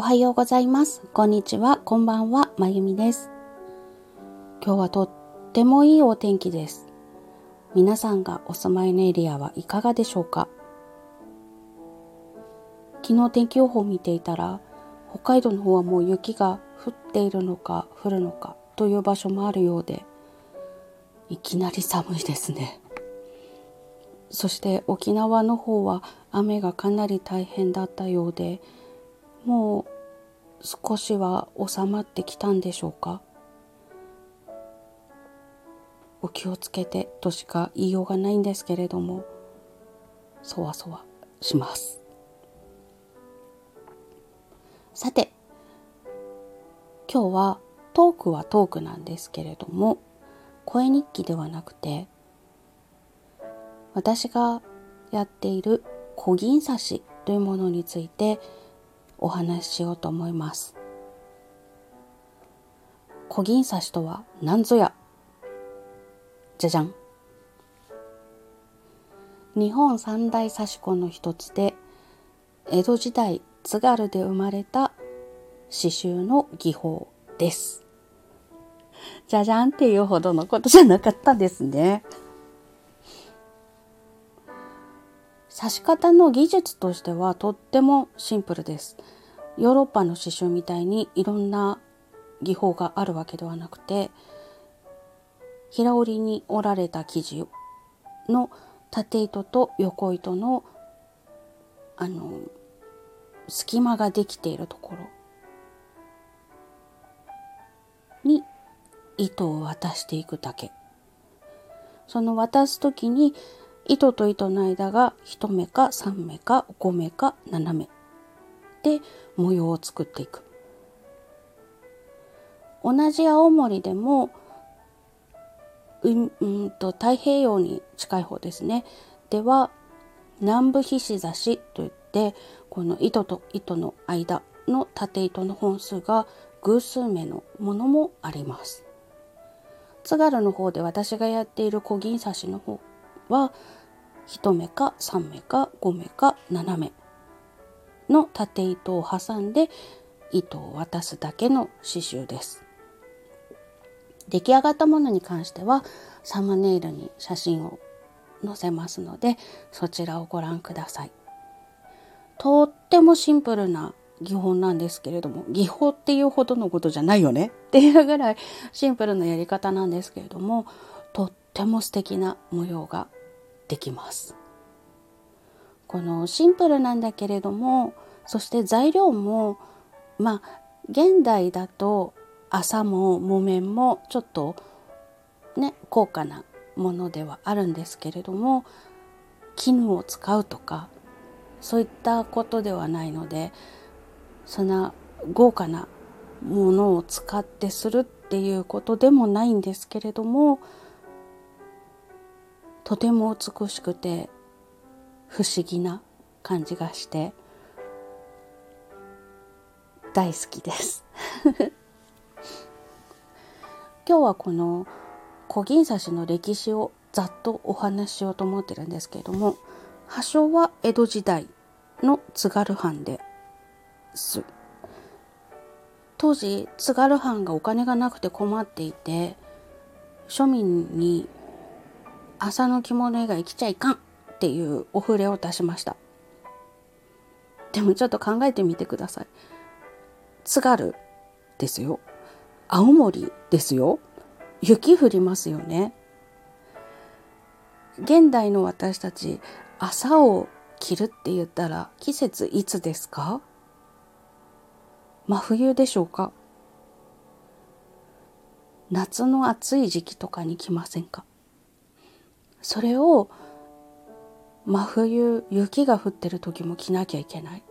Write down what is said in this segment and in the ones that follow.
おはようございます。こんにちは。こんばんは。まゆみです。今日はとってもいいお天気です。皆さんがお住まいのエリアはいかがでしょうか？昨日天気予報を見ていたら、北海道の方はもう雪が降っているのか降るのかという場所もあるようで、いきなり寒いですね。そして沖縄の方は雨がかなり大変だったようで、もう少しは収まってきたんでしょうか？お気をつけてとしか言いようがないんですけれどもそわそわします。さて今日はトークはトークなんですけれども声日記ではなくて私がやっている小銀刺しというものについてお話ししようと思います。小銀刺しとは何ぞや？じゃじゃん。日本三大刺し子の一つで、江戸時代津軽で生まれた刺繍の技法です。じゃじゃんっていうほどのことじゃなかったですね。刺し方の技術としてはとってもシンプルです。ヨーロッパの刺繍みたいにいろんな技法があるわけではなくて平織りに織られた生地の縦糸と横糸のあの隙間ができているところに糸を渡していくだけその渡す時に糸と糸の間が1目か3目か5目か7目。で模様を作っていく。同じ青森でもうんと太平洋に近い方ですね。では南部ひし刺しといってこの糸と糸の間の縦糸の本数が偶数目のものもあります。津軽の方で私がやっている小銀刺しの方は1目か3目か5目か7目の縦糸を挟んで糸を渡すだけの刺繍です。出来上がったものに関してはサムネイルに写真を載せますのでそちらをご覧ください。とってもシンプルな技法なんですけれども技法っていうほどのことじゃないよね？っていうぐらいシンプルなやり方なんですけれどもとっても素敵な模様ができます。このシンプルなんだけれどもそして材料もまあ現代だと麻も木綿もちょっとね高価なものではあるんですけれども絹を使うとかそういったことではないのでそんな豪華なものを使ってするっていうことでもないんですけれどもとても美しくて不思議な感じがして大好きです。今日はこの小銀刺しの歴史をざっとお話ししようと思ってるんですけれども発祥は江戸時代の津軽藩です。当時津軽藩がお金がなくて困っていて庶民に朝の着物以外着ちゃいかんっていうお触れを出しました。でもちょっと考えてみてください。津軽ですよ。青森ですよ。雪降りますよね。現代の私たち、朝を着るって言ったら季節いつですか？真冬でしょうか？夏の暑い時期とかに来ませんか？それを真冬雪が降ってる時も着なきゃいけない。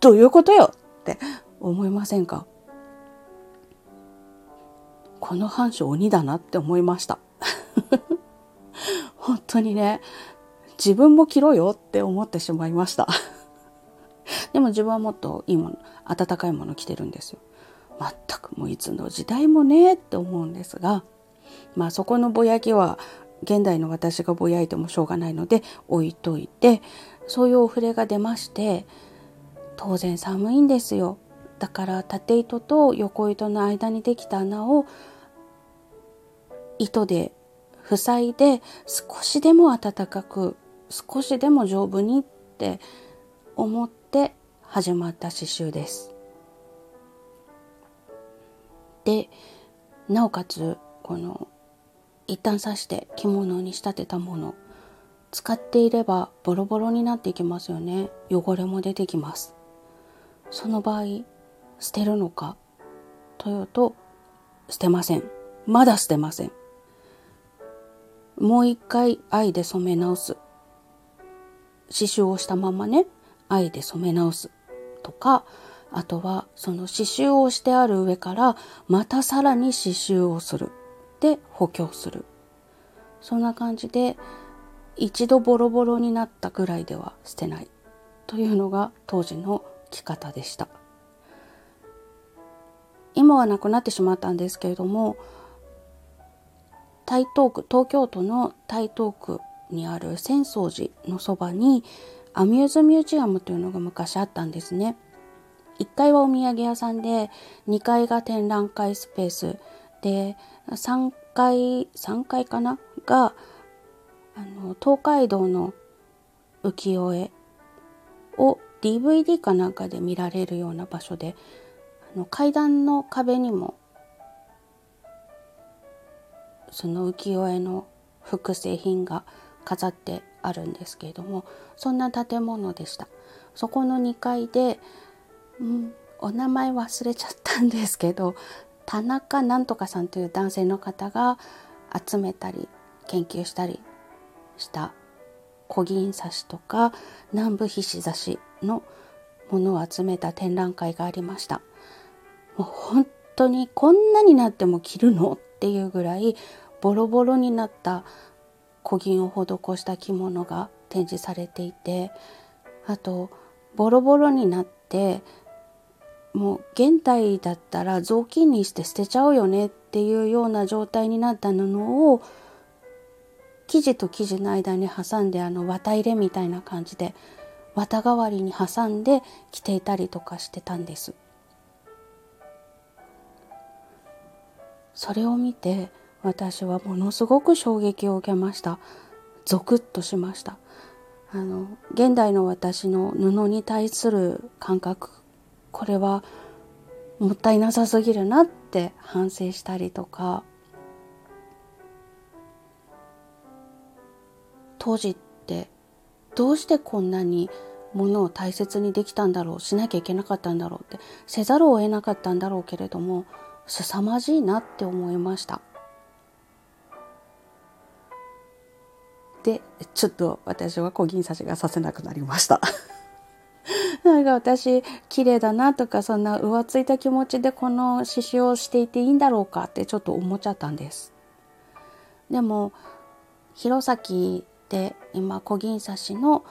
どういうことよって思いませんか？この反射鬼だなって思いました。本当にね自分も着ろよって思ってしまいました。でも自分はもっといいもの暖かいもの着てるんですよ。全くもういつの時代もねって思うんですがまあそこのぼやきは現代の私がぼやいてもしょうがないので置いといてそういうお触れが出まして当然寒いんですよだから縦糸と横糸の間にできた穴を糸で塞いで少しでも暖かく少しでも丈夫にって思って始まった刺繍です。でなおかつこの一旦刺して着物に仕立てたもの。使っていればボロボロになっていきますよね。汚れも出てきます。その場合捨てるのかというと捨てません。まだ捨てません。もう一回愛で染め直す。刺繍をしたままね愛で染め直す。とかあとはその刺繍をしてある上からまたさらに刺繍をする。で補強する。そんな感じで一度ボロボロになったぐらいでは捨てない。というのが当時の着方でした。今はなくなってしまったんですけれども台東区東京都の台東区にある浅草寺のそばにアミューズミュージアムというのが昔あったんですね。1階はお土産屋さんで2階が展覧会スペース。で3階3階かな？があの東海道の浮世絵を DVD かなんかで見られるような場所であの階段の壁にもその浮世絵の複製品が飾ってあるんですけれどもそんな建物でした。そこの2階で、うん、お名前忘れちゃったんですけど田中なんとかさんという男性の方が集めたり研究したりした小銀刺しとか南部ひし刺しのものを集めた展覧会がありました。もう本当にこんなになっても着るのっていうぐらいボロボロになった小銀を施した着物が展示されていてあとボロボロになってもう現代だったら雑巾にして捨てちゃうよねっていうような状態になった布を生地と生地の間に挟んであの綿入れみたいな感じで綿代わりに挟んで着ていたりとかしてたんです。それを見て私はものすごく衝撃を受けましたゾクッとしましたあの現代の私の布に対する感覚これはもったいなさすぎるなって反省したりとか当時ってどうしてこんなにものを大切にできたんだろうしなきゃいけなかったんだろうってせざるを得なかったんだろうけれども凄まじいなって思いました。でちょっと私は小銀刺しがさせなくなりましたなんか私綺麗だなとかそんな浮ついた気持ちでこの刺繍をしていていいんだろうかってちょっと思っちゃったんです。でも弘前で今小銀刺しの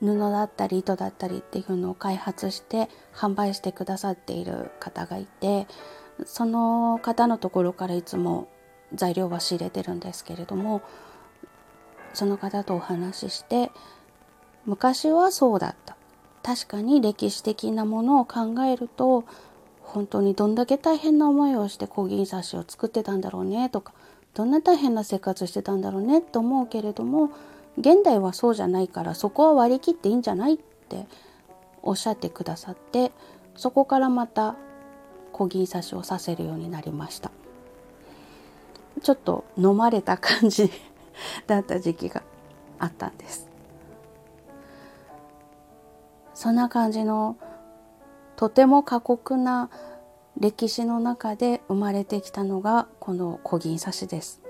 布だったり糸だったりっていうのを開発して販売してくださっている方がいてその方のところからいつも材料は仕入れてるんですけれどもその方とお話しして昔はそうだった。確かに歴史的なものを考えると本当にどんだけ大変な思いをして小銀刺しを作ってたんだろうねとかどんな大変な生活してたんだろうねと思うけれども現代はそうじゃないからそこは割り切っていいんじゃないっておっしゃってくださってそこからまた小銀刺しをさせるようになりました。ちょっと飲まれた感じだった時期があったんです。そんな感じのとても過酷な歴史の中で生まれてきたのがこの小銀刺しです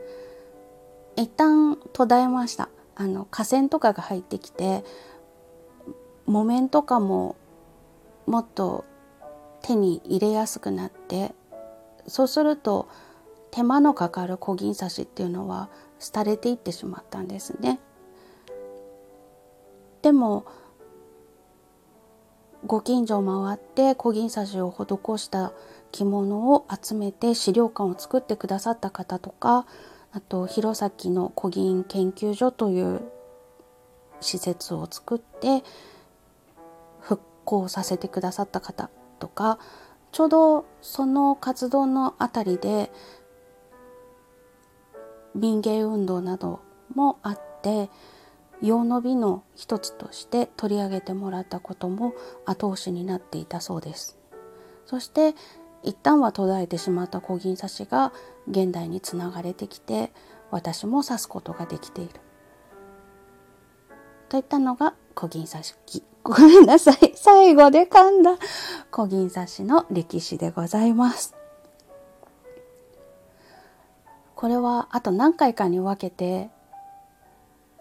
一旦途絶えましたあの河川とかが入ってきて木綿とかももっと手に入れやすくなってそうすると手間のかかる小銀刺しっていうのは廃れていってしまったんですね。でもご近所を回って小銀刺しを施した着物を集めて資料館を作ってくださった方とかあと弘前の古銀研究所という施設を作って復稿させてくださった方とかちょうどその活動のあたりで民芸運動などもあって用の美の一つとして取り上げてもらったことも後押しになっていたそうです。そして一旦は途絶えてしまった小銀刺しが現代につながれてきて私も刺すことができている。といったのが小銀刺し。ごめんなさい。最後で噛んだ。小銀刺しの歴史でございます。これはあと何回かに分けて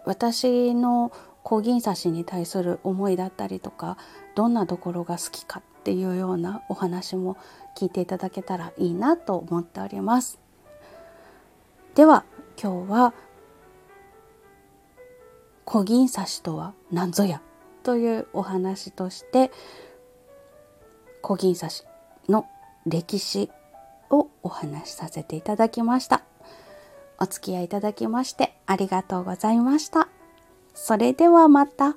私の小銀刺しに対する思いだったりとかどんなところが好きかっていうようなお話も聞いていただけたらいいなと思っております。では今日は小銀刺しとは何ぞやというお話として小銀刺しの歴史をお話しさせていただきました。お付き合いいただきましてありがとうございましたそれではまた。